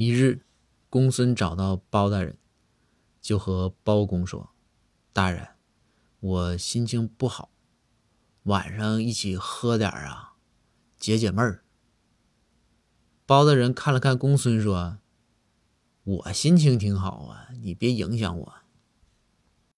一日公孙找到包大人就和包公说大人我心情不好晚上一起喝点啊解解闷儿。包大人看了看公孙说我心情挺好啊你别影响我